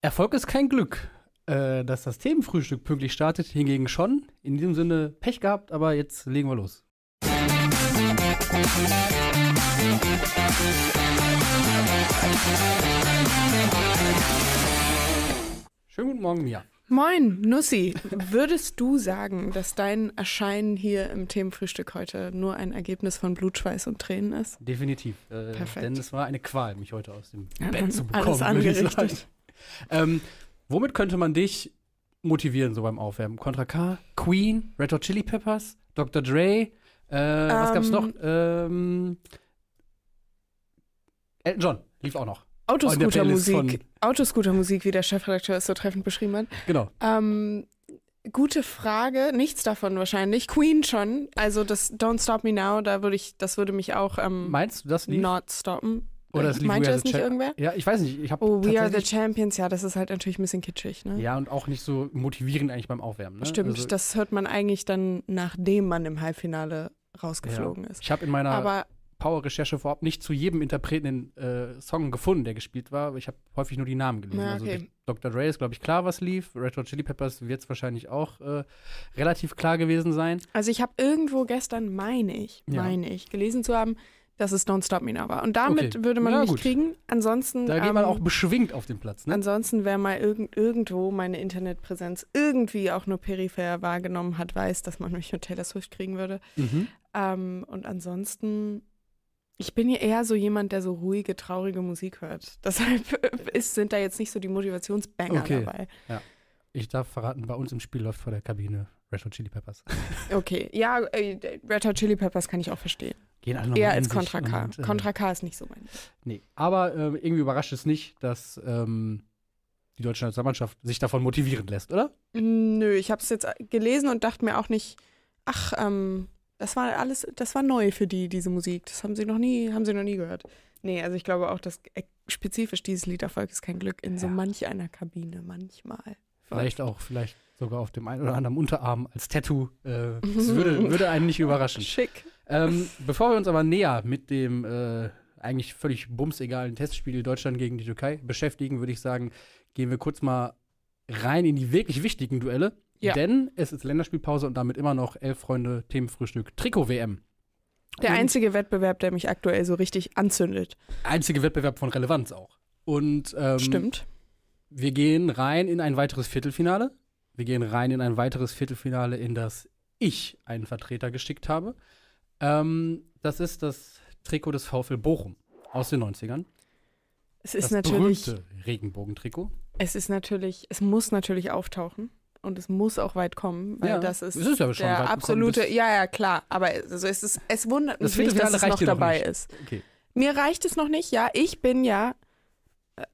Erfolg ist kein Glück. Äh, dass das Themenfrühstück pünktlich startet, hingegen schon. In diesem Sinne Pech gehabt, aber jetzt legen wir los. Schönen guten Morgen, Mia. Moin, Nussi. Würdest du sagen, dass dein Erscheinen hier im Themenfrühstück heute nur ein Ergebnis von Blutschweiß und Tränen ist? Definitiv. Äh, Perfekt. Denn es war eine Qual, mich heute aus dem Bett zu bekommen. alles angerichtet. Ähm, womit könnte man dich motivieren, so beim Aufwärmen? Contra K, Queen, Red Hot Chili Peppers, Dr. Dre, äh, was gab's Ähm, noch? Ähm, Elton John lief auch noch. Autoscooter-Musik. Autoscooter-Musik, wie der Chefredakteur es so treffend beschrieben hat. Genau. Ähm, gute Frage. Nichts davon wahrscheinlich. Queen schon. Also das Don't Stop Me Now, da würde ich, das würde mich auch ähm, Meinst du, das lief? not stoppen. Oder es lief Meinte das nicht Cha- irgendwer? Ja, ich weiß nicht. Ich habe Oh, We Are the Champions, ja, das ist halt natürlich ein bisschen kitschig, ne? Ja, und auch nicht so motivierend eigentlich beim Aufwärmen. Ne? Stimmt, Also, das hört man eigentlich dann, nachdem man im Halbfinale rausgeflogen ja. ist. Ich habe in meiner Aber Power-Recherche überhaupt nicht zu jedem Interpreten den äh, Song gefunden, der gespielt war. Ich habe häufig nur die Namen gelesen. Ja, Also okay. durch Dr. Dre ist, glaube ich, klar, was lief. Red Hot Chili Peppers wird es wahrscheinlich auch äh, relativ klar gewesen sein. Also ich habe irgendwo gestern, meine ich, Ja. meine ich, gelesen zu haben, dass es Don't Stop Me Now war. Und damit Okay. würde man Ja, mich gut. kriegen. Ansonsten, Da geht man ähm, auch beschwingt auf den Platz. Ne? ansonsten, wer mal irgend, irgendwo meine Internetpräsenz irgendwie auch nur peripher wahrgenommen hat, weiß, dass man mich mit Taylor Swift kriegen würde. Mhm. Ähm, und ansonsten, ich bin ja eher so jemand, der so ruhige, traurige Musik hört. Deshalb ist, sind da jetzt nicht so die Motivationsbanger Okay. dabei. Ich darf verraten, bei uns im Spiel läuft vor der Kabine Red Hot Chili Peppers. Okay, ja, äh, Red Hot Chili Peppers kann ich auch verstehen. Gehen alle noch Eher als Contra K. und, äh, Contra K ist nicht so mein. Nee, aber äh, irgendwie überrascht es nicht, dass ähm, die deutsche Nationalmannschaft sich davon motivieren lässt, oder? Nö, ich habe es jetzt gelesen und dachte mir auch nicht, ach, ähm, das war alles, das war neu für die, diese Musik. Das haben sie noch nie, haben sie noch nie gehört. Nee, also ich glaube auch, dass äh, spezifisch dieses Lied Erfolg ist kein Glück in so Ja. manch einer Kabine, manchmal. Vielleicht auch, vielleicht sogar auf dem einen oder anderen Unterarm als Tattoo. Äh, das würde, würde einen nicht überraschen. Schick. Ähm, bevor wir uns aber näher mit dem äh, eigentlich völlig bumsegalen Testspiel Deutschland gegen die Türkei beschäftigen, würde ich sagen, gehen wir kurz mal rein in die wirklich wichtigen Duelle. Ja. Denn es ist Länderspielpause und damit immer noch elf Freunde Themenfrühstück Trikot-WM. Der einzige Wettbewerb, der mich aktuell so richtig anzündet. einzige Wettbewerb von Relevanz auch. Und ähm, Stimmt. wir gehen rein in ein weiteres Viertelfinale. Wir gehen rein in ein weiteres Viertelfinale, in das ich einen Vertreter geschickt habe. Ähm, das ist das Trikot des VfL Bochum aus den 90ern. Es ist das natürlich, berühmte Regenbogentrikot. es ist natürlich, es muss natürlich auftauchen. Und es muss auch weit kommen, weil Ja, das ist, es ist ja der absolute, ja, ja, klar. Aber also es, ist, es wundert Das mich nicht, dass es noch dabei nicht. ist. Okay. Mir reicht es noch nicht, ja. Ich bin ja,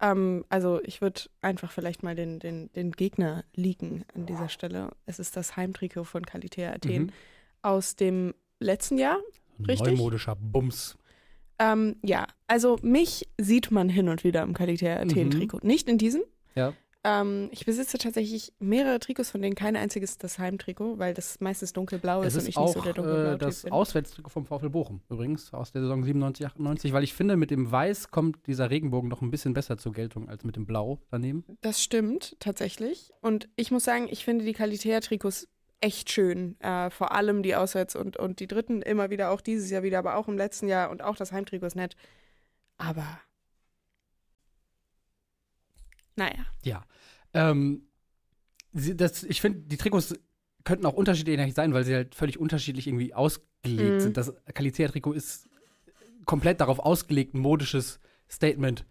ähm, also ich würde einfach vielleicht mal den, den, den Gegner leaken an dieser Stelle. Es ist das Heimtrikot von Qualität Athen Mhm. aus dem letzten Jahr. Richtig? Neumodischer Bums. Ähm, ja, also mich sieht man hin und wieder im Qualität Athen Mhm. Trikot. Nicht in diesem. Ja. Ähm, ich besitze tatsächlich mehrere Trikots, von denen kein einziges das Heimtrikot, weil das meistens dunkelblau Es ist, und ist ich auch nicht so der dunkelblaue äh, das bin. Auswärtstrikot vom VfL Bochum übrigens aus der Saison 97, 98, weil ich finde, mit dem Weiß kommt dieser Regenbogen noch ein bisschen besser zur Geltung als mit dem Blau daneben. Das stimmt tatsächlich. Und ich muss sagen, ich finde die Qualität-Trikots echt schön. Äh, vor allem die Auswärts- und, und die dritten immer wieder, auch dieses Jahr wieder, aber auch im letzten Jahr und auch das Heimtrikot ist nett. Aber. Naja. Ja. Ähm, sie, das, ich finde, die Trikots könnten auch unterschiedlich sein, weil sie halt völlig unterschiedlich irgendwie ausgelegt Mhm. sind. Das Qualität-Trikot ist komplett darauf ausgelegt, ein modisches Statement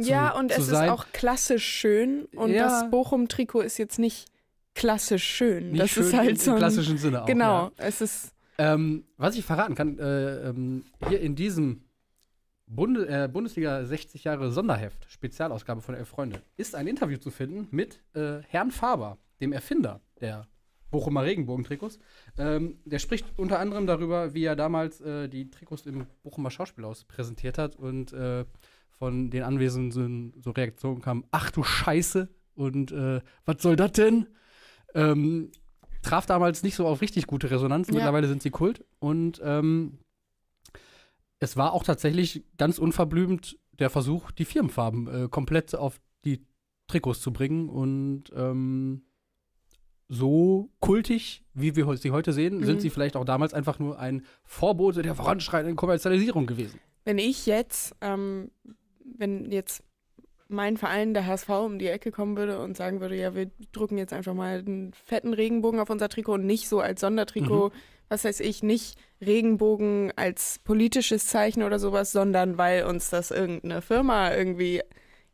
zu, ja, und zu es sein. ist auch klassisch schön. Und Ja. das Bochum-Trikot ist jetzt nicht klassisch schön. Nicht das schön ist halt im, so. im klassischen Sinne auch. genau. Ja. Es ist. Ähm, was ich verraten kann, äh, ähm, hier in diesem Bunde, äh, Bundesliga 60 Jahre Sonderheft, Spezialausgabe von Elf Freunde, ist ein Interview zu finden mit äh, Herrn Faber, dem Erfinder der Bochumer Regenbogentrikots. Ähm, der spricht unter anderem darüber, wie er damals äh, die Trikots im Bochumer Schauspielhaus präsentiert hat und äh, von den Anwesenden so Reaktionen kam, ach du Scheiße und äh, was soll das denn? Ähm, traf damals nicht so auf richtig gute Resonanz. Ja. Mittlerweile sind sie Kult. Und ähm, es war auch tatsächlich ganz unverblümt der Versuch, die Firmenfarben äh, komplett auf die Trikots zu bringen und ähm, so kultig, wie wir sie heute sehen, Mhm. sind sie vielleicht auch damals einfach nur ein Vorbote der voranschreitenden Kommerzialisierung gewesen. Wenn ich jetzt, ähm, wenn jetzt mein Verein, der HSV, um die Ecke kommen würde und sagen würde, ja, wir drucken jetzt einfach mal einen fetten Regenbogen auf unser Trikot und nicht so als Sondertrikot, was weiß ich, nicht Regenbogen als politisches Zeichen oder sowas, sondern weil uns das irgendeine Firma irgendwie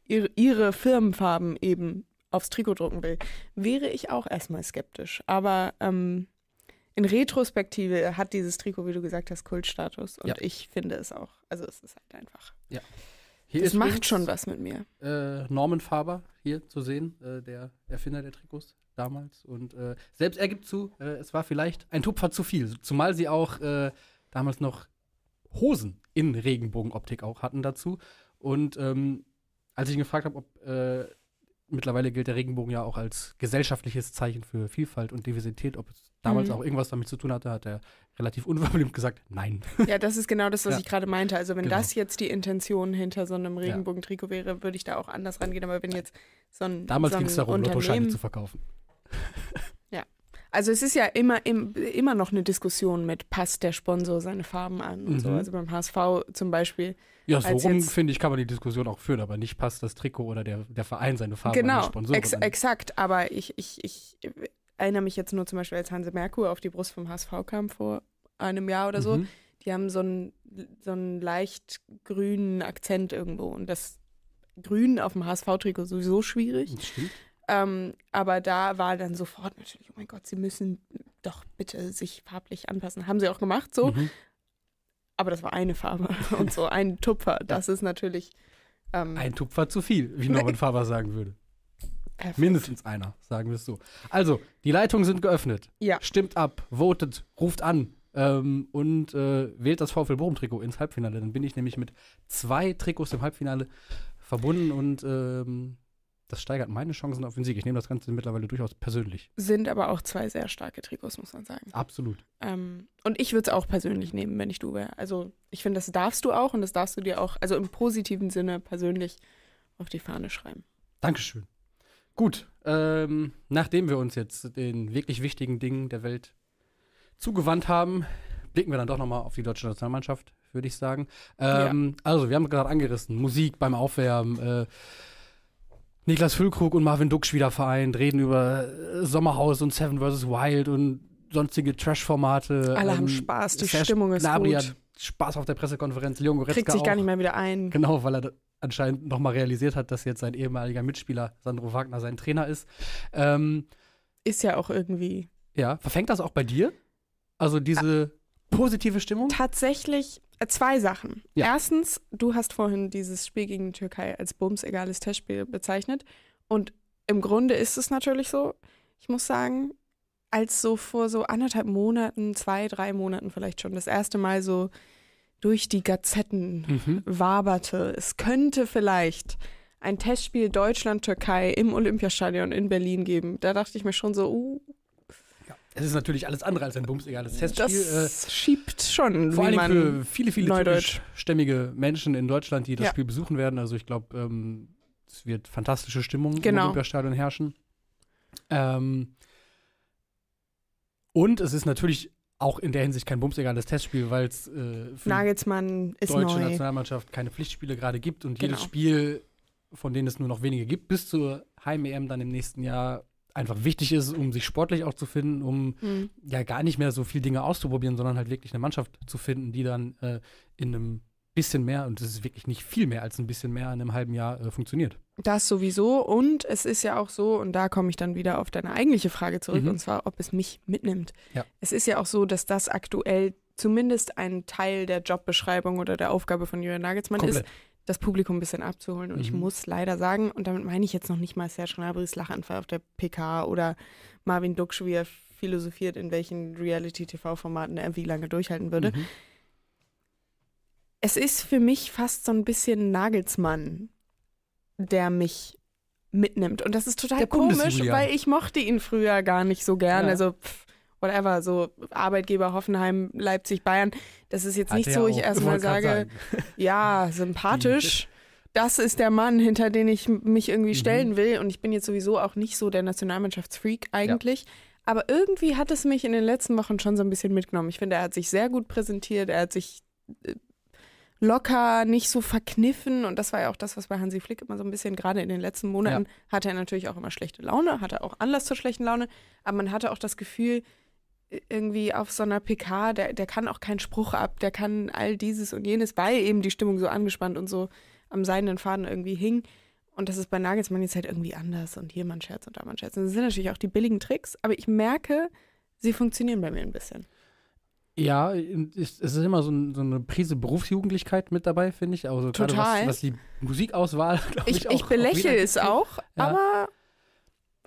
ihre, Firmenfarben eben aufs Trikot drucken will, wäre ich auch erstmal skeptisch. Aber ähm, in Retrospektive hat dieses Trikot, wie du gesagt hast, Kultstatus und Ja. ich finde es auch. Also es ist halt einfach. Hier Das macht übrigens, schon was mit mir. Äh, Norman Faber hier zu sehen, äh, der Erfinder der Trikots damals. Und äh, selbst er gibt zu, äh, es war vielleicht ein Tupfer zu viel. Zumal sie auch äh, damals noch Hosen in Regenbogenoptik auch hatten dazu. Und ähm, als ich ihn gefragt habe, ob äh, mittlerweile gilt der Regenbogen ja auch als gesellschaftliches Zeichen für Vielfalt und Diversität, ob es damals Mhm. auch irgendwas damit zu tun hatte, hat er relativ unverblümt gesagt, nein. Ja, das ist genau das, was Ja. ich gerade meinte. Also wenn Genau. das jetzt die Intention hinter so einem Regenbogentrikot wäre, würde ich da auch anders rangehen. Aber wenn jetzt so ein Damals so ging es darum, Lottoscheine zu verkaufen. Also es ist ja immer, im, immer noch eine Diskussion mit, passt der Sponsor seine Farben an und so. Mhm. Also beim HSV zum Beispiel. Ja, so rum, finde ich, kann man die Diskussion auch führen, aber nicht passt das Trikot oder der, der Verein seine Farbe an die genau, Sponsoren ex an. exakt. Aber ich, ich, ich erinnere mich jetzt nur zum Beispiel, als Hanse Merkur auf die Brust vom HSV kam vor einem Jahr oder so. Mhm. Die haben so einen, so einen leicht grünen Akzent irgendwo. Und das Grün auf dem HSV-Trikot sowieso schwierig. Das Stimmt. Ähm, aber da war dann sofort natürlich, oh mein Gott, sie müssen doch bitte sich farblich anpassen. Haben sie auch gemacht so, Mhm. aber das war eine Farbe und so ein Tupfer. Das ist natürlich ähm, Ein Tupfer zu viel, wie Norman Faber sagen würde. perfekt. Mindestens einer, sagen wir es so. Also, die Leitungen sind geöffnet. Ja. Stimmt ab, votet, ruft an ähm, und äh, wählt das VfL Bochum-Trikot ins Halbfinale. Dann bin ich nämlich mit zwei Trikots im Halbfinale verbunden und ähm, das steigert meine Chancen auf den Sieg. Ich nehme das Ganze mittlerweile durchaus persönlich. Sind aber auch zwei sehr starke Trikots, muss man sagen. Absolut. Ähm, und ich würde es auch persönlich nehmen, wenn ich du wäre. Also ich finde, das darfst du auch und das darfst du dir auch, also im positiven Sinne persönlich auf die Fahne schreiben. Dankeschön. Gut, ähm, nachdem wir uns jetzt den wirklich wichtigen Dingen der Welt zugewandt haben, blicken wir dann doch nochmal auf die deutsche Nationalmannschaft, würde ich sagen. Ähm, Also, wir haben gerade angerissen, Musik beim Aufwärmen, äh, Niklas Füllkrug und Marvin Duksch wieder vereint, reden über äh, Sommerhaus und Seven vs. Wild und sonstige Trash-Formate. Alle haben Ähm, Spaß, die Serge Stimmung ist Gnabry gut. hat Spaß auf der Pressekonferenz, Leon Goretzka Kriegt sich gar auch. nicht mehr wieder ein. Genau, weil er anscheinend nochmal realisiert hat, dass jetzt sein ehemaliger Mitspieler Sandro Wagner sein Trainer ist. Ähm, Ist ja auch irgendwie ja, verfängt das auch bei dir? Also diese positive Stimmung? tatsächlich zwei Sachen. Ja. Erstens, du hast vorhin dieses Spiel gegen die Türkei als bums-egales Testspiel bezeichnet. Und im Grunde ist es natürlich so. Ich muss sagen, als so vor so anderthalb Monaten, zwei, drei Monaten vielleicht schon das erste Mal so durch die Gazetten Mhm. waberte, es könnte vielleicht ein Testspiel Deutschland-Türkei im Olympiastadion in Berlin geben. Da dachte ich mir schon so, uh, Es ist natürlich alles andere als ein bumsegales das Testspiel. Äh, schiebt schon, vor allem für viele, viele Neudeutsch. türkischstämmige Menschen in Deutschland, die das Ja. Spiel besuchen werden. Also ich glaube, ähm, es wird fantastische Stimmung Genau. im Olympiastadion herrschen. Ähm, und es ist natürlich auch in der Hinsicht kein bumsegales Testspiel, weil es äh, für Nagelsmann ist deutsche neu. Nationalmannschaft keine Pflichtspiele gerade gibt und jedes Genau. Spiel, von denen es nur noch wenige gibt, bis zur Heim-EM dann im nächsten Jahr einfach wichtig ist, um sich sportlich auch zu finden, um Hm. ja gar nicht mehr so viel Dinge auszuprobieren, sondern halt wirklich eine Mannschaft zu finden, die dann äh, in einem bisschen mehr, und das ist wirklich nicht viel mehr als ein bisschen mehr, in einem halben Jahr äh, funktioniert. Das sowieso. Und es ist ja auch so, und da komme ich dann wieder auf deine eigentliche Frage zurück, Mhm. und zwar, ob es mich mitnimmt. Ja. Es ist ja auch so, dass das aktuell zumindest ein Teil der Jobbeschreibung oder der Aufgabe von Julian Nagelsmann ist, Komplett. Das Publikum ein bisschen abzuholen. Und ich Mhm. muss leider sagen, und damit meine ich jetzt noch nicht mal Serge Gnabrys Lachanfall auf der PK oder Marvin Duksch, wie er philosophiert, in welchen Reality-TV-Formaten er wie lange durchhalten würde. Mhm. Es ist für mich fast so ein bisschen Nagelsmann, der mich mitnimmt. Und das ist total Der komisch, weil ich mochte ihn früher gar nicht so gern. Ja. Also, pff, whatever, so Arbeitgeber Hoffenheim, Leipzig, Bayern. Das ist jetzt Hat nicht so, ja ich erstmal sage, ja, sympathisch. das ist der Mann, hinter den ich mich irgendwie Mhm. stellen will. Und ich bin jetzt sowieso auch nicht so der Nationalmannschaftsfreak eigentlich. Aber irgendwie hat es mich in den letzten Wochen schon so ein bisschen mitgenommen. Ich finde, er hat sich sehr gut präsentiert. Er hat sich äh, locker, nicht so verkniffen. Und das war ja auch das, was bei Hansi Flick immer so ein bisschen, gerade in den letzten Monaten, hatte er natürlich auch immer schlechte Laune, hatte auch Anlass zur schlechten Laune. Aber man hatte auch das Gefühl, irgendwie auf so einer PK, der, der kann auch keinen Spruch ab, der kann all dieses und jenes, weil eben die Stimmung so angespannt und so am seidenen Faden irgendwie hing. Und das ist bei Nagelsmann jetzt halt irgendwie anders und hier mal ein Scherz und da mal ein Scherz. Und das sind natürlich auch die billigen Tricks, aber ich merke, sie funktionieren bei mir ein bisschen. Ja, es ist immer so, ein, so eine Prise Berufsjugendlichkeit mit dabei, finde ich. Also gerade Total. was, was die Musikauswahl, glaube ich, Ich, auch, ich belächle auch es auch, Ja. aber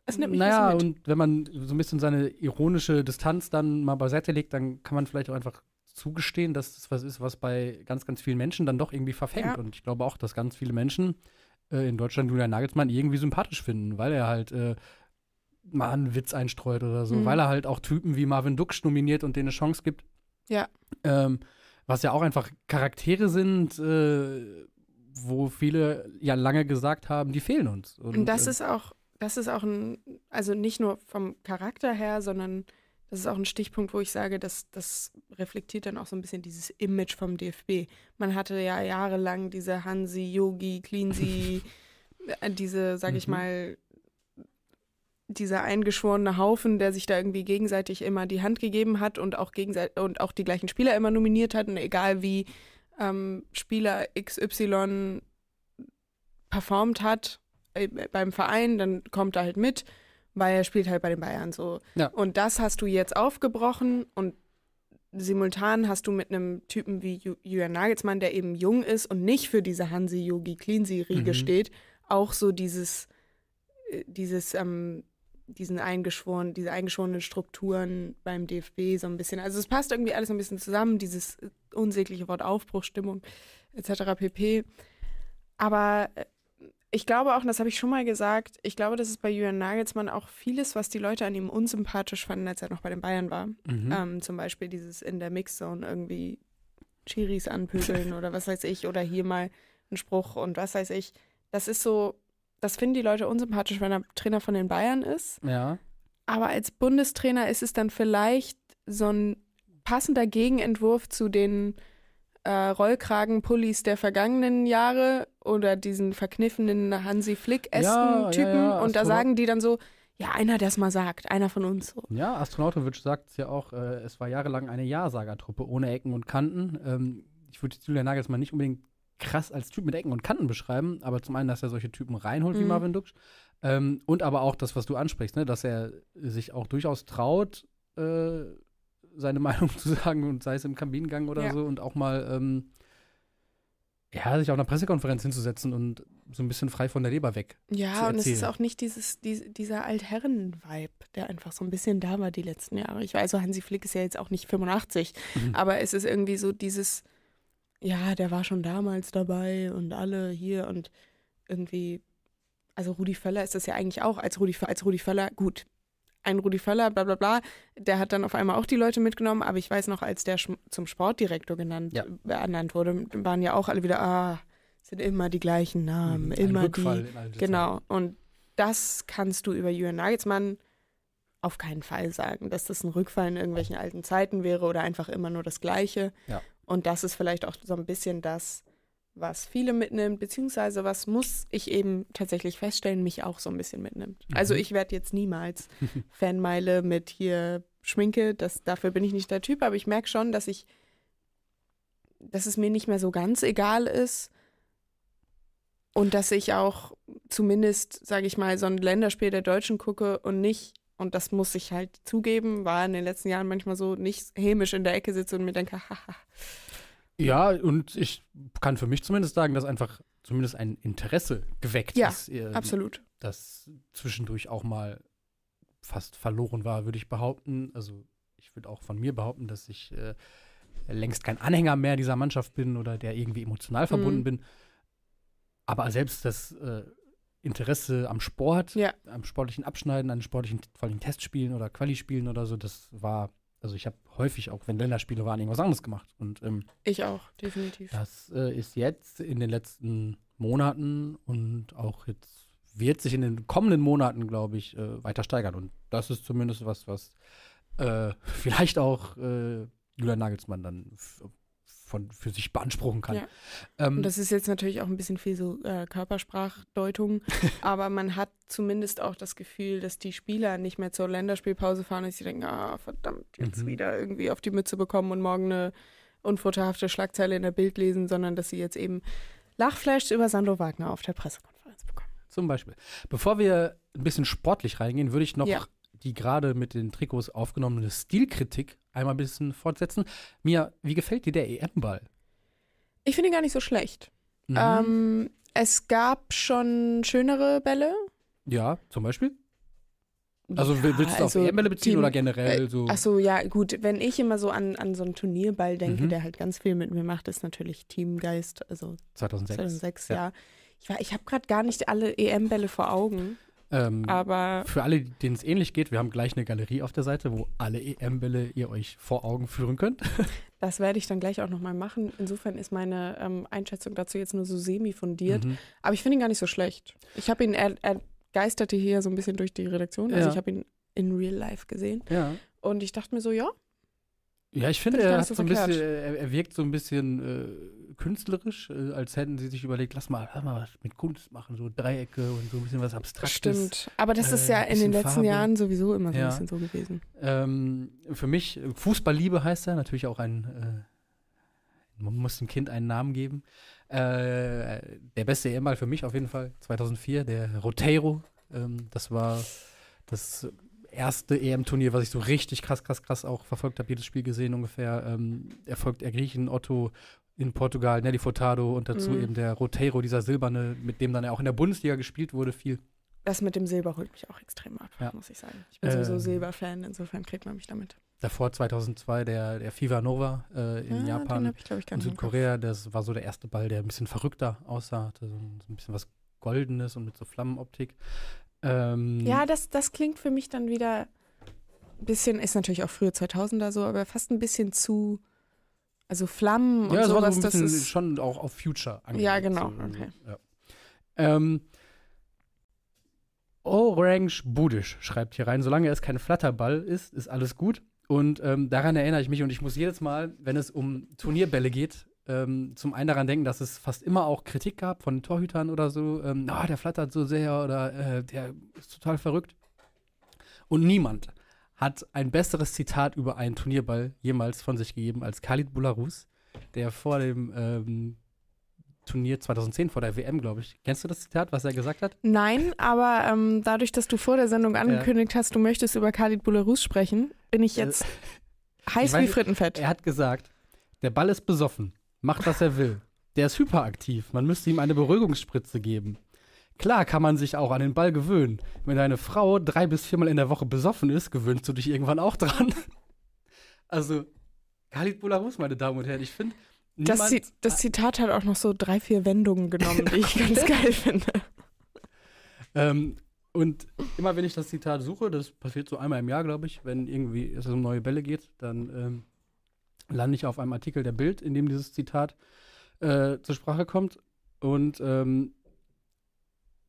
es nimmt mich Naja, und wenn man so ein bisschen seine ironische Distanz dann mal beiseite legt, dann kann man vielleicht auch einfach zugestehen, dass das was ist, was bei ganz, ganz vielen Menschen dann doch irgendwie verfängt. Ja. Und ich glaube auch, dass ganz viele Menschen äh, in Deutschland Julian Nagelsmann irgendwie sympathisch finden, weil er halt äh, mal einen Witz einstreut oder so, Mhm. weil er halt auch Typen wie Marvin Duksch nominiert und denen eine Chance gibt. Ja. Ähm, was ja auch einfach Charaktere sind, äh, wo viele ja lange gesagt haben, die fehlen uns. Und das äh, ist auch, das ist auch ein, also nicht nur vom Charakter her, sondern das ist auch ein Stichpunkt, wo ich sage, dass das reflektiert dann auch so ein bisschen dieses Image vom DFB. Man hatte ja jahrelang diese Hansi, Yogi, Cleansy, äh, diese, sag ich Mhm. mal, dieser eingeschworene Haufen, der sich da irgendwie gegenseitig immer die Hand gegeben hat und auch gegenseitig und auch die gleichen Spieler immer nominiert hat. Und egal wie ähm, Spieler XY performt hat beim Verein, dann kommt er halt mit, weil er spielt halt bei den Bayern so. Ja. Und das hast du jetzt aufgebrochen und simultan hast du mit einem Typen wie Ju Julian Nagelsmann, der eben jung ist und nicht für diese Hansi Yogi Cleansy Riege Mhm. steht, auch so dieses äh, dieses ähm, diesen eingeschworen, diese eingeschworenen Strukturen beim DFB so ein bisschen. Also es passt irgendwie alles ein bisschen zusammen, dieses äh, unsägliche Wort Aufbruchstimmung etc. pp. Aber äh, ich glaube auch, und das habe ich schon mal gesagt, ich glaube, dass es bei Julian Nagelsmann auch vieles, was die Leute an ihm unsympathisch fanden, als er noch bei den Bayern war. mhm. Ähm, zum Beispiel dieses in der Mixzone irgendwie Chiris anpöbeln oder was weiß ich, oder hier mal ein Spruch und was weiß ich. Das ist so, das finden die Leute unsympathisch, wenn er Trainer von den Bayern ist. ja. Aber als Bundestrainer ist es dann vielleicht so ein passender Gegenentwurf zu den äh, Rollkragenpullis der vergangenen Jahre oder diesen verkniffenen Hansi Flick-esken Ja, ja, ja, und da sagen die dann so, ja, einer, der es mal sagt, einer von uns so. Ja, Astronautovic sagt es ja auch, äh, es war jahrelang eine Ja-Sager-Truppe ohne Ecken und Kanten. Ähm, ich würde Julian Nagelsmann nicht unbedingt krass als Typ mit Ecken und Kanten beschreiben, aber zum einen, dass er solche Typen reinholt wie Mhm. Marvin Duksch ähm, und aber auch das, was du ansprichst, ne, dass er sich auch durchaus traut, äh, seine Meinung zu sagen und sei es im Kabinengang oder Ja. so und auch mal ähm, ja, sich auf einer Pressekonferenz hinzusetzen und so ein bisschen frei von der Leber weg. Ja, und es ist auch nicht dieses, dies- dieser Altherren-Vibe, der einfach so ein bisschen da war die letzten Jahre. Ich weiß, so Hansi Flick ist ja jetzt auch nicht 85, Mhm. aber es ist irgendwie so dieses, ja, der war schon damals dabei und alle hier und irgendwie, also Rudi Völler ist das ja eigentlich auch, als Rudi, als Rudi Völler, gut, ein Rudi Völler, bla bla bla, der hat dann auf einmal auch die Leute mitgenommen, aber ich weiß noch, als der zum Sportdirektor genannt, Ja. ernannt wurde, waren ja auch alle wieder, ah, sind immer die gleichen Namen, Mhm, immer Rückfall die. Genau. Und das kannst du über Julian Nagelsmann auf keinen Fall sagen, dass das ein Rückfall in irgendwelchen alten Zeiten wäre oder einfach immer nur das Gleiche. Ja. Und das ist vielleicht auch so ein bisschen das, was viele mitnimmt, beziehungsweise was muss ich eben tatsächlich feststellen, mich auch so ein bisschen mitnimmt. Also Mhm. ich werde jetzt niemals Fanmeile mit hier Schminke, das, dafür bin ich nicht der Typ, aber ich merke schon, dass ich, dass es mir nicht mehr so ganz egal ist und dass ich auch zumindest, sage ich mal, so ein Länderspiel der Deutschen gucke und nicht, und das muss ich halt zugeben, war in den letzten Jahren manchmal so nicht hämisch in der Ecke sitze und mir denke, haha. Ja, und ich kann für mich zumindest sagen, dass einfach zumindest ein Interesse geweckt Ja, ist, äh, Absolut. das zwischendurch auch mal fast verloren war, würde ich behaupten. Also ich würde auch von mir behaupten, dass ich äh, längst kein Anhänger mehr dieser Mannschaft bin oder der irgendwie emotional verbunden Mhm. bin. Aber selbst das äh, Interesse am Sport, Ja. am sportlichen Abschneiden, an sportlichen, vor allem Testspielen oder Qualispielen oder so, das war Also ich habe häufig auch, wenn Länderspiele waren, irgendwas anderes gemacht. Und ähm, Ich auch, definitiv. das äh, ist jetzt in den letzten Monaten und auch jetzt wird sich in den kommenden Monaten, glaube ich, äh, weiter steigern. Und das ist zumindest was, was äh, vielleicht auch äh, Julian Nagelsmann dann von, für sich beanspruchen kann. Ja. Ähm, Und das ist jetzt natürlich auch ein bisschen viel so äh, Körpersprachdeutung, aber man hat zumindest auch das Gefühl, dass die Spieler nicht mehr zur Länderspielpause fahren und sie denken, ah, verdammt, jetzt Mhm. wieder irgendwie auf die Mütze bekommen und morgen eine unvorteilhafte Schlagzeile in der Bild lesen, sondern dass sie jetzt eben Lachflash über Sandro Wagner auf der Pressekonferenz bekommen. Zum Beispiel. Bevor wir ein bisschen sportlich reingehen, würde ich noch Ja. Die gerade mit den Trikots aufgenommene Stilkritik einmal ein bisschen fortsetzen. Mia, wie gefällt dir der EM-Ball? Ich finde ihn gar nicht so schlecht. Mhm. Ähm, es gab schon schönere Bälle. ja, zum Beispiel? Also Ja, willst du also auf EM-Bälle beziehen Team- oder generell Äh, so? Ach so, ja, gut. Wenn ich immer so an, an so einen Turnierball denke, Mhm. der halt ganz viel mit mir macht, ist natürlich Teamgeist, also 2006. 2006, Ja. ja. Ich, war- ich habe gerade gar nicht alle EM-Bälle vor Augen, Ähm, aber für alle, denen es ähnlich geht, wir haben gleich eine Galerie auf der Seite, wo alle EM-Bälle ihr euch vor Augen führen könnt. das werde ich dann gleich auch nochmal machen. Insofern ist meine ähm, Einschätzung dazu jetzt nur so semi-fundiert. Mhm. Aber ich finde ihn gar nicht so schlecht. Ich habe ihn, er, er geisterte hier so ein bisschen durch die Redaktion. Also Ja. ich habe ihn in real life gesehen. Ja. Und ich dachte mir so, ja, Ja, ich finde, ich er, hat so bisschen, er, wirkt so ein bisschen äh, künstlerisch, äh, als hätten sie sich überlegt, lass mal, lass mal was mit Kunst machen, so Dreiecke und so ein bisschen was Abstraktes. stimmt. Aber das ist äh, ja in bisschen den letzten Farbe. Jahren sowieso immer so Ja. ein bisschen so gewesen. Ähm, für mich, äh, Fußballliebe heißt er, natürlich auch ein, äh, man muss dem Kind einen Namen geben. Äh, der beste EM-Ball für mich auf jeden Fall, 2004, der Roteiro. Ähm, das war das erste EM-Turnier, was ich so richtig krass, krass, krass auch verfolgt habe, jedes Spiel gesehen ungefähr. Ähm, erfolgt er Griechen, Otto in Portugal, Nelly Furtado und dazu Mhm. eben der Roteiro, dieser silberne, mit dem dann auch in der Bundesliga gespielt wurde, viel. Das mit dem Silber holt mich auch extrem ab, Ja. muss ich sagen. Ich bin Ähm. sowieso Silber-Fan, insofern kriegt man mich damit. Davor 2002 der, der Fiva Nova äh, in Ja, Den Japan. ich, ich, Kopf. Südkorea, das war so der erste Ball, der ein bisschen verrückter aussah, hatte so ein, so ein bisschen was Goldenes und mit so Flammenoptik. Ähm, Ja, das, das klingt für mich dann wieder ein bisschen, ist natürlich auch früher 2000er so, aber fast ein bisschen zu, also Flammen und ja, sowas, so ein das ist, schon auch auf Future Ja, genau, So, okay. Ja. Ähm, Orange Budisch schreibt hier rein, solange es kein Flatterball ist, ist alles gut. Und ähm, daran erinnere ich mich und ich muss jedes Mal, wenn es um Turnierbälle geht, ähm, zum einen daran denken, dass es fast immer auch Kritik gab von Torhütern oder so. Ähm, ah, der flattert so sehr oder äh, der ist total verrückt. Und niemand hat ein besseres Zitat über einen Turnierball jemals von sich gegeben als Khalid Boularus, der vor dem ähm, Turnier 2010, vor der WM, glaube ich. Kennst du das Zitat, was er gesagt hat? Nein, aber ähm, dadurch, dass du vor der Sendung angekündigt hast, du möchtest über Khalid Boularus sprechen, bin ich jetzt heiß ich weiß wie Frittenfett. Er hat gesagt, der Ball ist besoffen, macht, was er will. Der ist hyperaktiv, man müsste ihm eine Beruhigungsspritze geben. Klar kann man sich auch an den Ball gewöhnen. Wenn deine Frau drei bis viermal in der Woche besoffen ist, gewöhnst du dich irgendwann auch dran. Also, Khalid Boularus, meine Damen und Herren, ich finde, Das, das Zitat hat auch noch so drei, vier Wendungen genommen, die ich ganz geil finde. Ähm, und immer wenn ich das Zitat suche, das passiert so einmal im Jahr, glaube ich, wenn irgendwie es um neue Bälle geht, dann ähm, lande ich auf einem Artikel der Bild, in dem dieses Zitat äh, zur Sprache kommt. Und ähm,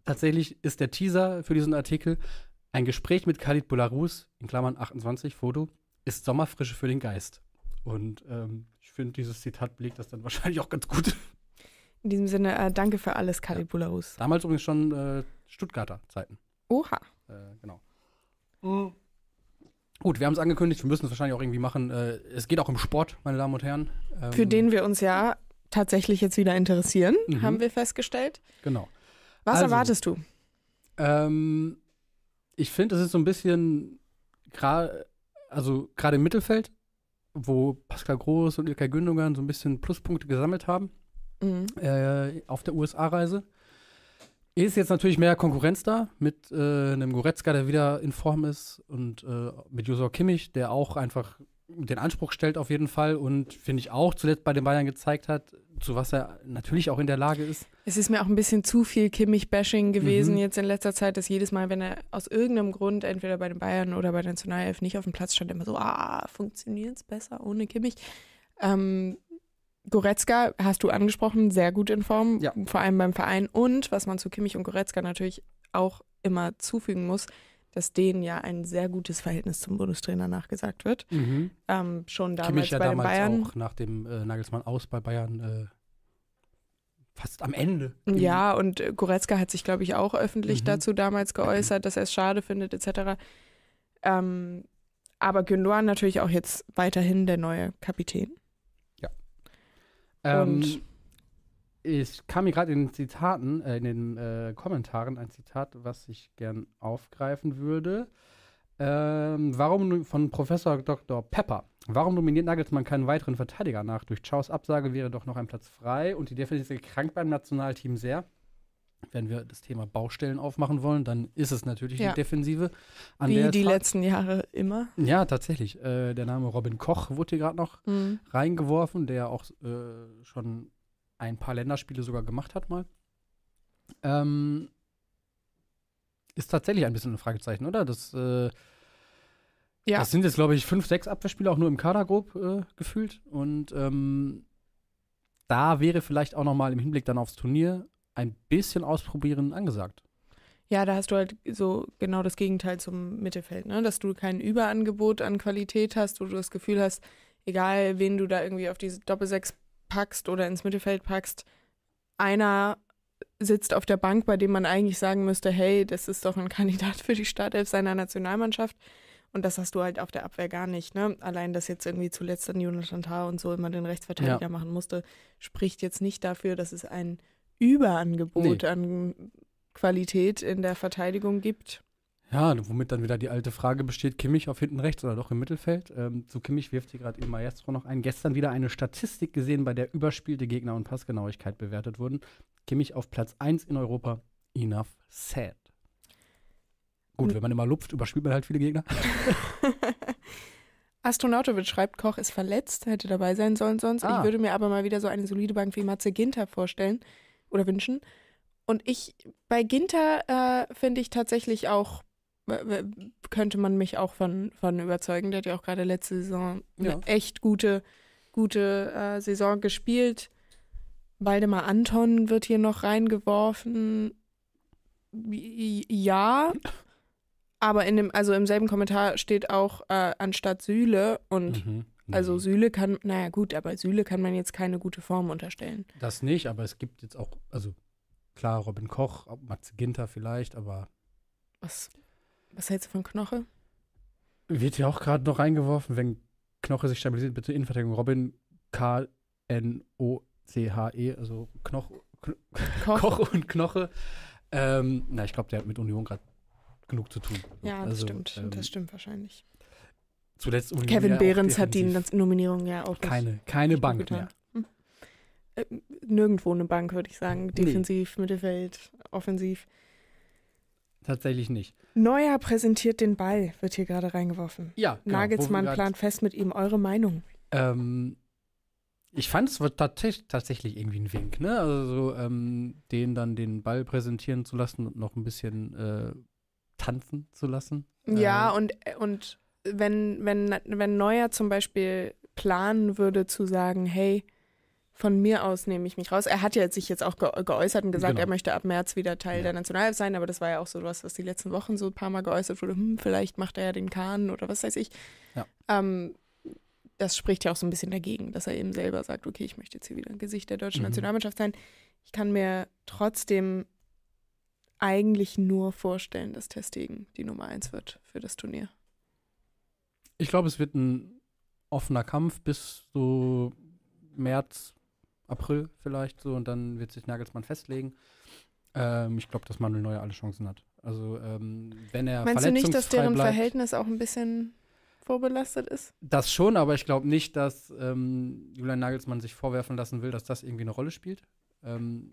tatsächlich ist der Teaser für diesen Artikel ein Gespräch mit Khalid Boularus, in Klammern 28, Foto, ist Sommerfrische für den Geist. Und ähm, ich finde, dieses Zitat belegt das dann wahrscheinlich auch ganz gut. In diesem Sinne, äh, danke für alles, Khalid Boularus. Damals übrigens schon äh, Stuttgarter Zeiten. Oha. Äh, genau. Gut, wir haben es angekündigt, wir müssen es wahrscheinlich auch irgendwie machen. Äh, es geht auch um Sport, meine Damen und Herren. Ähm, Für den wir uns ja tatsächlich jetzt wieder interessieren, Mhm. haben wir festgestellt. Genau. Was Also. erwartest du? Ähm, ich finde, es ist so ein bisschen gerade, also gerade im Mittelfeld, wo Pascal Groß und Ilkay Gündogan so ein bisschen Pluspunkte gesammelt haben Mhm. äh, auf der USA-Reise. Ist jetzt natürlich mehr Konkurrenz da mit äh, einem Goretzka, der wieder in Form ist und äh, mit Josor Kimmich, der auch einfach den Anspruch stellt auf jeden Fall und finde ich auch zuletzt bei den Bayern gezeigt hat, zu was er natürlich auch in der Lage ist. Es ist mir auch ein bisschen zu viel Kimmich-Bashing gewesen Mhm. jetzt in letzter Zeit, dass jedes Mal, wenn er aus irgendeinem Grund entweder bei den Bayern oder bei der Nationalelf nicht auf dem Platz stand, immer so, ah, funktioniert es besser ohne Kimmich. Ähm, Goretzka hast du angesprochen, sehr gut in Form, Ja. vor allem beim Verein. Und was man zu Kimmich und Goretzka natürlich auch immer zufügen muss, dass denen ja ein sehr gutes Verhältnis zum Bundestrainer nachgesagt wird. Ähm, schon damals Kimmich ja bei damals Bayern. auch nach dem äh, Nagelsmann aus bei Bayern äh, fast am Ende. Ja, und äh, Goretzka hat sich, glaube ich, auch öffentlich Mhm. dazu damals geäußert, dass er es schade findet, etc. Ähm, aber Gündogan natürlich auch jetzt weiterhin der neue Kapitän. Ähm, Und- ich kam mir gerade in den Zitaten, äh, in den äh, Kommentaren ein Zitat, was ich gern aufgreifen würde. Ähm, warum von Professor Dr. Pepper? Warum nominiert Nagelsmann keinen weiteren Verteidiger nach? Durch Chaus Absage wäre doch noch ein Platz frei und die Defensive krankt beim Nationalteam sehr. Wenn wir das Thema Baustellen aufmachen wollen, dann ist es natürlich Ja. die Defensive. An Wie die letzten Jahre immer. Ja, tatsächlich. Äh, der Name Robin Koch wurde hier gerade noch Mhm. reingeworfen, der auch äh, schon ein paar Länderspiele sogar gemacht hat mal. Ähm, ist tatsächlich ein bisschen ein Fragezeichen, oder? Das, äh, Ja. das sind jetzt, glaube ich, fünf, sechs Abwehrspieler auch nur im Kader grob äh, gefühlt. Und ähm, da wäre vielleicht auch noch mal im Hinblick dann aufs Turnier ein bisschen ausprobieren angesagt. Ja, da hast du halt so genau das Gegenteil zum Mittelfeld, ne? Dass du kein Überangebot an Qualität hast, wo du das Gefühl hast, egal wen du da irgendwie auf diese Doppelsechs packst oder ins Mittelfeld packst, einer sitzt auf der Bank, bei dem man eigentlich sagen müsste, hey, das ist doch ein Kandidat für die Startelf seiner Nationalmannschaft. Und das hast du halt auf der Abwehr gar nicht. Ne? Allein, dass jetzt irgendwie zuletzt dann Jonathan Tah und so immer den Rechtsverteidiger Ja. machen musste, spricht jetzt nicht dafür, dass es ein Überangebot Nee. an Qualität in der Verteidigung gibt. Ja, womit dann wieder die alte Frage besteht, Kimmich auf hinten rechts oder doch im Mittelfeld? Ähm, zu Kimmich wirft hier gerade Il Maestro noch ein. Gestern wieder eine Statistik gesehen, bei der überspielte Gegner und Passgenauigkeit bewertet wurden. Kimmich auf Platz 1 in Europa. Enough said. Gut, wenn man immer lupft, überspielt man halt viele Gegner. Astronautovic schreibt, Koch ist verletzt, hätte dabei sein sollen sonst. Ah. Ich würde mir aber mal wieder so eine solide Bank wie Matze Ginter vorstellen oder wünschen. Und ich, bei Ginter äh, finde ich tatsächlich auch, äh, könnte man mich auch von, von überzeugen. Der hat ja auch gerade letzte Saison Ja. eine echt gute, gute äh, Saison gespielt. Waldemar Anton wird hier noch reingeworfen. Ja, aber in dem, also im selben Kommentar steht auch äh, anstatt Sühle und Mhm. Also Nee, Sühle kann, naja gut, aber Sühle kann man jetzt keine gute Form unterstellen. Das nicht, aber es gibt jetzt auch, also klar, Robin Koch, Matze Ginter vielleicht, aber Was, was hältst du von Knoche? wird hier auch gerade noch reingeworfen, wenn Knoche sich stabilisiert, bitte Innenverteidigung Robin K-N-O-C-H-E, also Knoch, Kn Koch? Koch und Knoche. Ähm, na, ich glaube, der hat mit Union gerade genug zu tun. Ja, das Also, stimmt. ähm, das stimmt wahrscheinlich. Zuletzt Kevin Behrens hat die Nominierung ja auch keine, keine Bank mehr. Hm. Äh, nirgendwo eine Bank, würde ich sagen. Defensiv, Mittelfeld, offensiv. Tatsächlich nicht. Neuer präsentiert den Ball, wird hier gerade reingeworfen. Ja, genau, Nagelsmann plant fest mit ihm. Eure Meinung? Ähm, ich fand es tats tatsächlich irgendwie ein Wink, ne? Also so, ähm, den dann den Ball präsentieren zu lassen und noch ein bisschen äh, tanzen zu lassen. Ja, Äh, und, und wenn, wenn, wenn Neuer zum Beispiel planen würde zu sagen, hey, von mir aus nehme ich mich raus. Er hat ja sich jetzt auch ge geäußert und gesagt, Genau. er möchte ab März wieder Teil Ja. der Nationalelf sein, aber das war ja auch so was, was die letzten Wochen so ein paar Mal geäußert wurde. Hm, vielleicht macht er ja den Kahn oder was weiß ich. Ja. Ähm, das spricht ja auch so ein bisschen dagegen, dass er eben selber sagt, okay, ich möchte jetzt hier wieder ein Gesicht der deutschen Mhm. Nationalmannschaft sein. Ich kann mir trotzdem eigentlich nur vorstellen, dass Testegen die Nummer eins wird für das Turnier. Ich glaube, es wird ein offener Kampf bis so März, April vielleicht so und dann wird sich Nagelsmann festlegen. Ähm, ich glaube, dass Manuel Neuer alle Chancen hat. Also ähm, wenn er Meinst du nicht, dass deren bleibt, Verhältnis auch ein bisschen vorbelastet ist? Das schon, aber ich glaube nicht, dass ähm, Julian Nagelsmann sich vorwerfen lassen will, dass das irgendwie eine Rolle spielt. Ähm,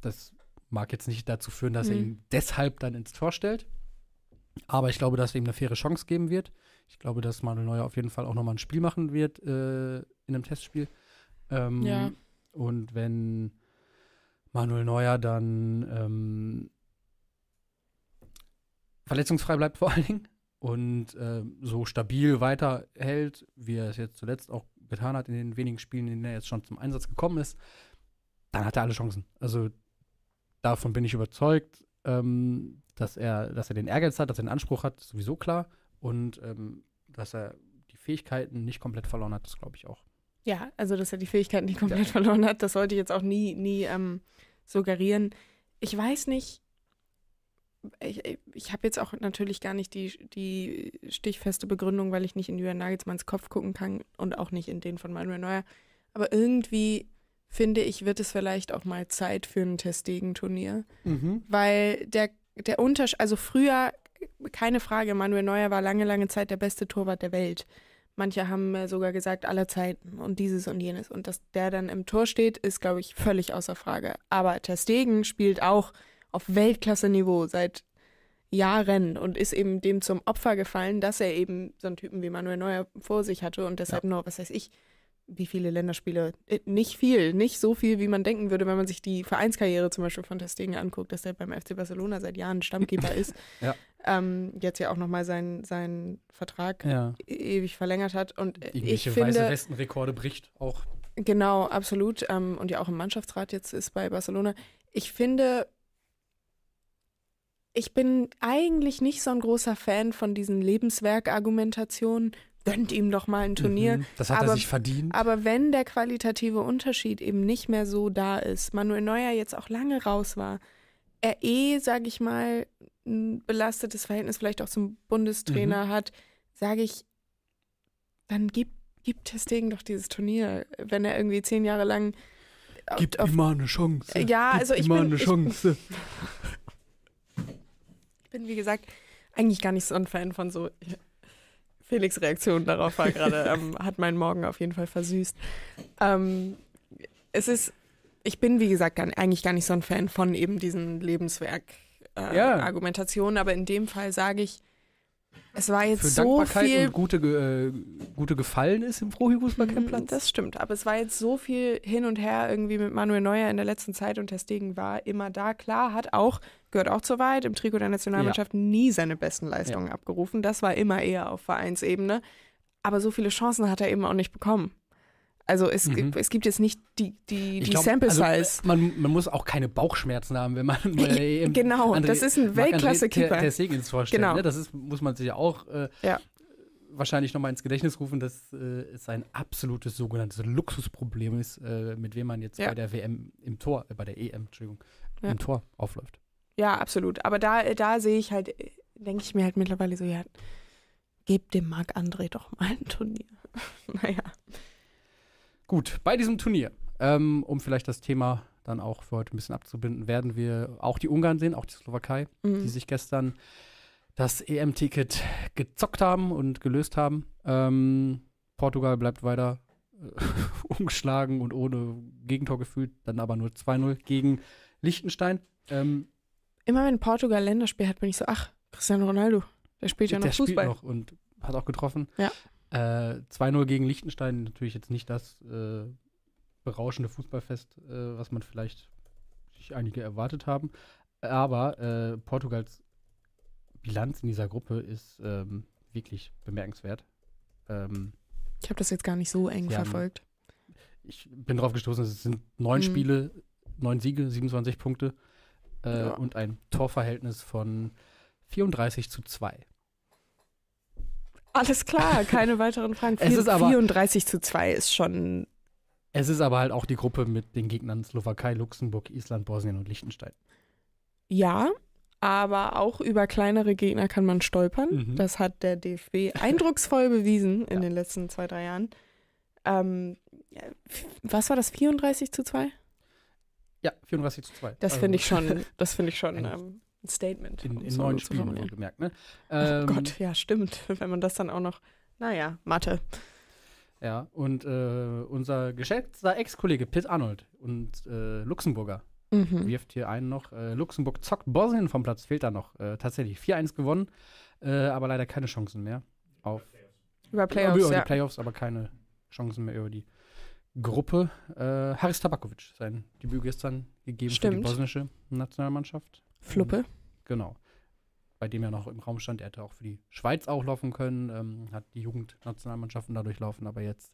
das mag jetzt nicht dazu führen, dass er Mhm. ihn deshalb dann ins Tor stellt. Aber ich glaube, dass er ihm eine faire Chance geben wird. Ich glaube, dass Manuel Neuer auf jeden Fall auch nochmal ein Spiel machen wird äh, in einem Testspiel. Ähm, Ja. Und wenn Manuel Neuer dann ähm, verletzungsfrei bleibt vor allen Dingen und äh, so stabil weiterhält, wie er es jetzt zuletzt auch getan hat in den wenigen Spielen, in denen er jetzt schon zum Einsatz gekommen ist, dann hat er alle Chancen. Also davon bin ich überzeugt, ähm, dass er, dass er den Ehrgeiz hat, dass er den Anspruch hat, sowieso klar. Und ähm, dass er die Fähigkeiten nicht komplett verloren hat, das glaube ich auch. Ja, also dass er die Fähigkeiten nicht komplett ja. verloren hat, das sollte ich jetzt auch nie, nie ähm, suggerieren. Ich weiß nicht, ich, ich habe jetzt auch natürlich gar nicht die, die stichfeste Begründung, weil ich nicht in Julian Nagelsmanns Kopf gucken kann und auch nicht in den von Manuel Neuer. Aber irgendwie finde ich, wird es vielleicht auch mal Zeit für ein Testegen-Turnier. Mhm. Weil der, der Unterschied, also früher, keine Frage, Manuel Neuer war lange, lange Zeit der beste Torwart der Welt. Manche haben sogar gesagt, aller Zeiten und dieses und jenes. Und dass der dann im Tor steht, ist, glaube ich, völlig außer Frage. Aber Testegen spielt auch auf Weltklasse-Niveau seit Jahren und ist eben dem zum Opfer gefallen, dass er eben so einen Typen wie Manuel Neuer vor sich hatte und deshalb ja. nur, was weiß ich, wie viele Länderspiele? Äh, nicht viel, nicht so viel, wie man denken würde, wenn man sich die Vereinskarriere zum Beispiel von Testegen anguckt, dass er beim FC Barcelona seit Jahren Stammkeeper ist. ja. ähm, jetzt ja auch nochmal seinen, seinen Vertrag ja. E-, ewig verlängert hat. Und Irgendwelche ich finde, weiße Westenrekorde bricht auch. Genau, absolut. Ähm, und ja auch im Mannschaftsrat jetzt ist bei Barcelona. Ich finde, ich bin eigentlich nicht so ein großer Fan von diesen Lebenswerk-Argumentationen. Gönnt ihm doch mal ein Turnier. Mhm, das hat aber, er sich verdient. Aber wenn der qualitative Unterschied eben nicht mehr so da ist, Manuel Neuer jetzt auch lange raus war, er eh, sage ich mal, ein belastetes Verhältnis vielleicht auch zum Bundestrainer mhm. hat, sage ich, dann gibt, gibt Testegen doch dieses Turnier. Wenn er irgendwie zehn Jahre lang. Gibt ihm mal eine Chance. Ja, Gib also ich bin, eine Chance. Ich, bin, wie gesagt, eigentlich gar nicht so ein Fan von so. Felix' Reaktion darauf war gerade, ähm, hat meinen Morgen auf jeden Fall versüßt. Ähm, es ist, ich bin, wie gesagt, gar, eigentlich gar nicht so ein Fan von eben diesen Lebenswerk-Argumentationen, äh, ja. aber in dem Fall sage ich, es war jetzt Für so Dankbarkeit viel. Und gute, äh, gute Gefallen ist im Profifußballcampplatz. Mhm, das stimmt, aber es war jetzt so viel hin und her irgendwie mit Manuel Neuer in der letzten Zeit und Testegen war immer da. Klar, hat auch, gehört auch zu weit, im Trikot der Nationalmannschaft ja. nie seine besten Leistungen ja. abgerufen. Das war immer eher auf Vereinsebene. Aber so viele Chancen hat er eben auch nicht bekommen. Also es, mhm. es gibt jetzt nicht die, die, die glaub, Sample Size. Also man, man muss auch keine Bauchschmerzen haben, wenn man äh, genau, André, das ist ein Weltklasse-Keeper. Der Segins vorstellt. Genau. Ne? Das ist, muss man sich ja auch äh, ja. wahrscheinlich nochmal ins Gedächtnis rufen, dass äh, es ein absolutes sogenanntes Luxusproblem ist, äh, mit wem man jetzt ja. bei der WM im Tor, äh, bei der EM, Entschuldigung, ja. im Tor aufläuft. Ja, absolut. Aber da, da sehe ich halt, denke ich mir halt mittlerweile so, ja, gebt dem Marc André doch mal ein Turnier. naja. Gut, bei diesem Turnier, ähm, um vielleicht das Thema dann auch für heute ein bisschen abzubinden, werden wir auch die Ungarn sehen, auch die Slowakei, mhm. die sich gestern das EM-Ticket gezockt haben und gelöst haben. Ähm, Portugal bleibt weiter äh, ungeschlagen und ohne Gegentor gefühlt, dann aber nur 2-0 gegen Liechtenstein. Ähm, Immer wenn Portugal Länderspiel hat, bin ich so, ach, Cristiano Ronaldo, der spielt ja noch der Fußball. Spielt noch und hat auch getroffen. Ja. Äh, 2-0 gegen Liechtenstein, natürlich jetzt nicht das äh, berauschende Fußballfest, äh, was man vielleicht sich einige erwartet haben. Aber äh, Portugals Bilanz in dieser Gruppe ist ähm, wirklich bemerkenswert. Ähm, ich habe das jetzt gar nicht so eng ja, verfolgt. Ich bin drauf gestoßen, es sind neun mhm. Spiele, neun Siege, 27 Punkte äh, ja. und ein Torverhältnis von 34 zu 2. Alles klar, keine weiteren Fragen. es ist aber, 34 zu 2 ist schon. Es ist aber halt auch die Gruppe mit den Gegnern Slowakei, Luxemburg, Island, Bosnien und Liechtenstein. Ja, aber auch über kleinere Gegner kann man stolpern. Mhm. Das hat der DFB eindrucksvoll bewiesen in ja. den letzten zwei, drei Jahren. Ähm, was war das, 34 zu 2? Ja, 34 zu 2. Das also, finde ich schon, das finde ich schon ähm, ein Statement. In, in neun Spielen gemerkt, ne? Ähm, oh Gott, ja, stimmt. Wenn man das dann auch noch, naja, Mathe. Ja, und äh, unser geschätzter Ex-Kollege Pitt Arnold und äh, Luxemburger mhm. wirft hier einen noch. Äh, Luxemburg zockt Bosnien vom Platz, fehlt da noch. Äh, tatsächlich 4-1 gewonnen, äh, aber leider keine Chancen mehr auf. Über Playoffs, über ja. die Playoffs, aber keine Chancen mehr über die Gruppe. Äh, Haris Tabakovic, sein Debüt gestern gegeben für Stimmt. die bosnische Nationalmannschaft. Fluppe. Genau. Bei dem ja noch im Raum stand, er hätte auch für die Schweiz auch laufen können, ähm, hat die Jugendnationalmannschaften dadurch laufen, aber jetzt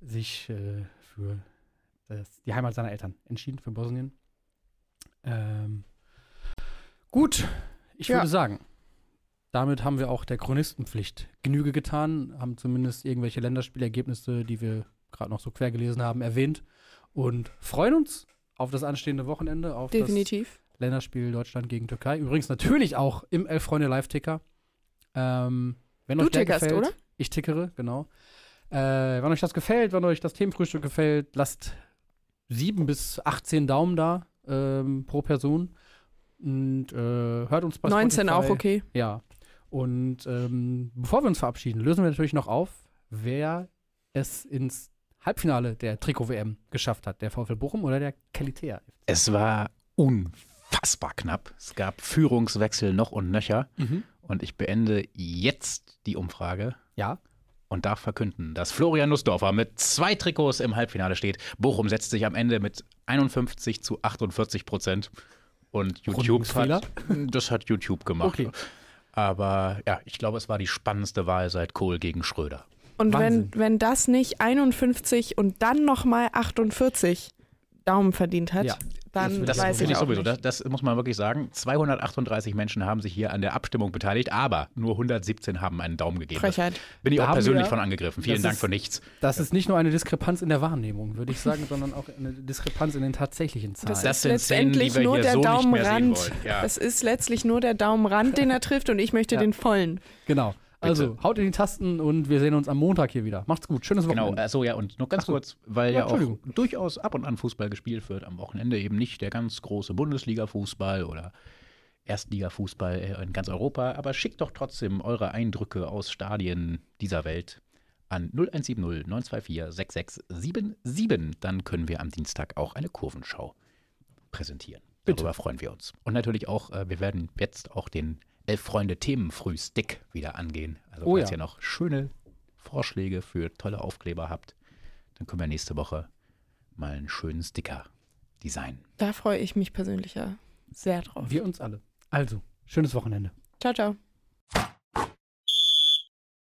sich äh, für das, die Heimat seiner Eltern entschieden, für Bosnien. Ähm, gut, ich Ja. würde sagen, damit haben wir auch der Chronistenpflicht Genüge getan, haben zumindest irgendwelche Länderspielergebnisse, die wir gerade noch so quer gelesen haben, erwähnt und freuen uns auf das anstehende Wochenende, auf das Definitiv. Länderspiel Deutschland gegen Türkei. Übrigens natürlich auch im Elf Freunde Live-Ticker. Ähm, wenn Du euch tickerst, gefällt, oder? Ich tickere, genau. Äh, wenn euch das gefällt, wenn euch das Themenfrühstück gefällt, lasst sieben bis 18 Daumen da ähm, pro Person. Und äh, hört uns bei 19 Spotify. auch okay. Ja. Und ähm, bevor wir uns verabschieden, lösen wir natürlich noch auf, wer es ins Halbfinale der Trikot-WM geschafft hat. Der VfL Bochum oder der Kalitea. Es war unfassbar knapp. Es gab Führungswechsel noch und nöcher. Und ich beende jetzt die Umfrage Ja. und darf verkünden, dass Florian Nussdorfer mit zwei Trikots im Halbfinale steht. Bochum setzt sich am Ende mit 51 zu 48 Prozent. Und YouTube hat, das hat YouTube gemacht. Okay. Aber ja, ich glaube, es war die spannendste Wahl seit Kohl gegen Schröder. Und Wahnsinn. wenn, wenn das nicht 51 und dann nochmal 48 Daumen verdient hat, Ja, dann Das weiß ich ich auch sowieso. nicht. Das, das muss man wirklich sagen. 238 Menschen haben sich hier an der Abstimmung beteiligt, aber nur 117 haben einen Daumen gegeben. Frechheit. Bin ich Da auch persönlich wir- von angegriffen. Vielen das Dank ist- für nichts. Das ist nicht nur eine Diskrepanz in der Wahrnehmung, würde ich sagen, sondern auch eine Diskrepanz in den tatsächlichen Zahlen. Das, Das ist sind Szenen, die letztendlich wir nur hier der so nicht mehr sehen Daumenrand. wollen. Ja. Es ist letztlich nur der Daumenrand, den er trifft und ich möchte Ja. den vollen. genau. Also, haut in die Tasten und wir sehen uns am Montag hier wieder. Macht's gut. Schönes Genau, Wochenende. achso, ja, und noch ganz so. kurz, weil Ja, ja, auch durchaus ab und an Fußball gespielt wird, am Wochenende eben nicht der ganz große Bundesliga-Fußball oder Erstliga-Fußball äh, in ganz Europa, aber schickt doch trotzdem eure Eindrücke aus Stadien dieser Welt an 0170 924 6677. Dann können wir am Dienstag auch eine Kurvenschau präsentieren. Bitte. Darüber freuen wir uns. Und natürlich auch, äh, wir werden jetzt auch den Elf Freunde Themenfrühstick wieder angehen. Also Oh falls ja. ihr noch schöne Vorschläge für tolle Aufkleber habt, dann können wir nächste Woche mal einen schönen Sticker designen. Da freue ich mich persönlich ja sehr drauf. Wir uns alle. Also, schönes Wochenende. Ciao, ciao.